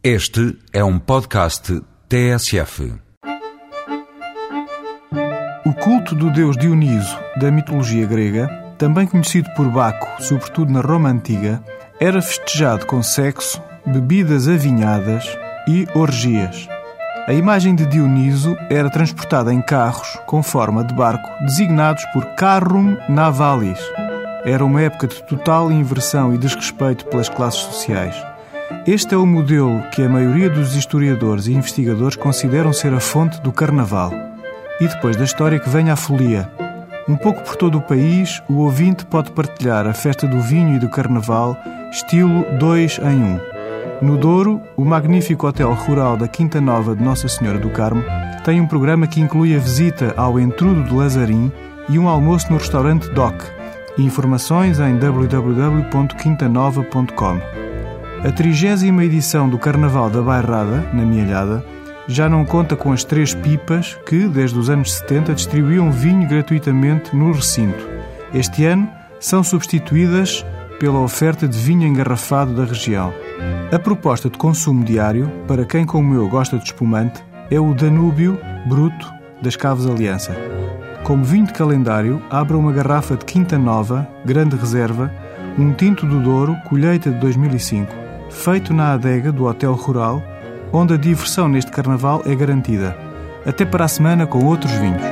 Este é um podcast TSF. O culto do deus Dioniso da mitologia grega, também conhecido por Baco, sobretudo na Roma antiga, era festejado com sexo, bebidas avinhadas e orgias. A imagem de Dioniso era transportada em carros com forma de barco, designados por carrum navalis. Era uma época de total inversão e desrespeito pelas classes sociais. Este é o modelo que a maioria dos historiadores e investigadores consideram ser a fonte do carnaval. E depois da história que vem a folia. Um pouco por todo o país, o ouvinte pode partilhar a festa do vinho e do carnaval, estilo 2 em 1. Um. No Douro, o magnífico hotel rural da Quinta Nova de Nossa Senhora do Carmo tem um programa que inclui a visita ao Entrudo de Lazarim e um almoço no restaurante DOC. Informações em www.quintanova.com. A trigésima edição do Carnaval da Bairrada, na Mialhada, já não conta com as três pipas que, desde os anos 70, distribuíam vinho gratuitamente no recinto. Este ano são substituídas pela oferta de vinho engarrafado da região. A proposta de consumo diário, para quem como eu gosta de espumante, é o Danúbio Bruto das Caves Aliança. Como vinho de calendário, abra uma garrafa de Quinta Nova, grande reserva, um tinto do Douro, colheita de 2005 feito na adega do Hotel Rural, onde a diversão neste carnaval é garantida. Até para a semana com outros vinhos.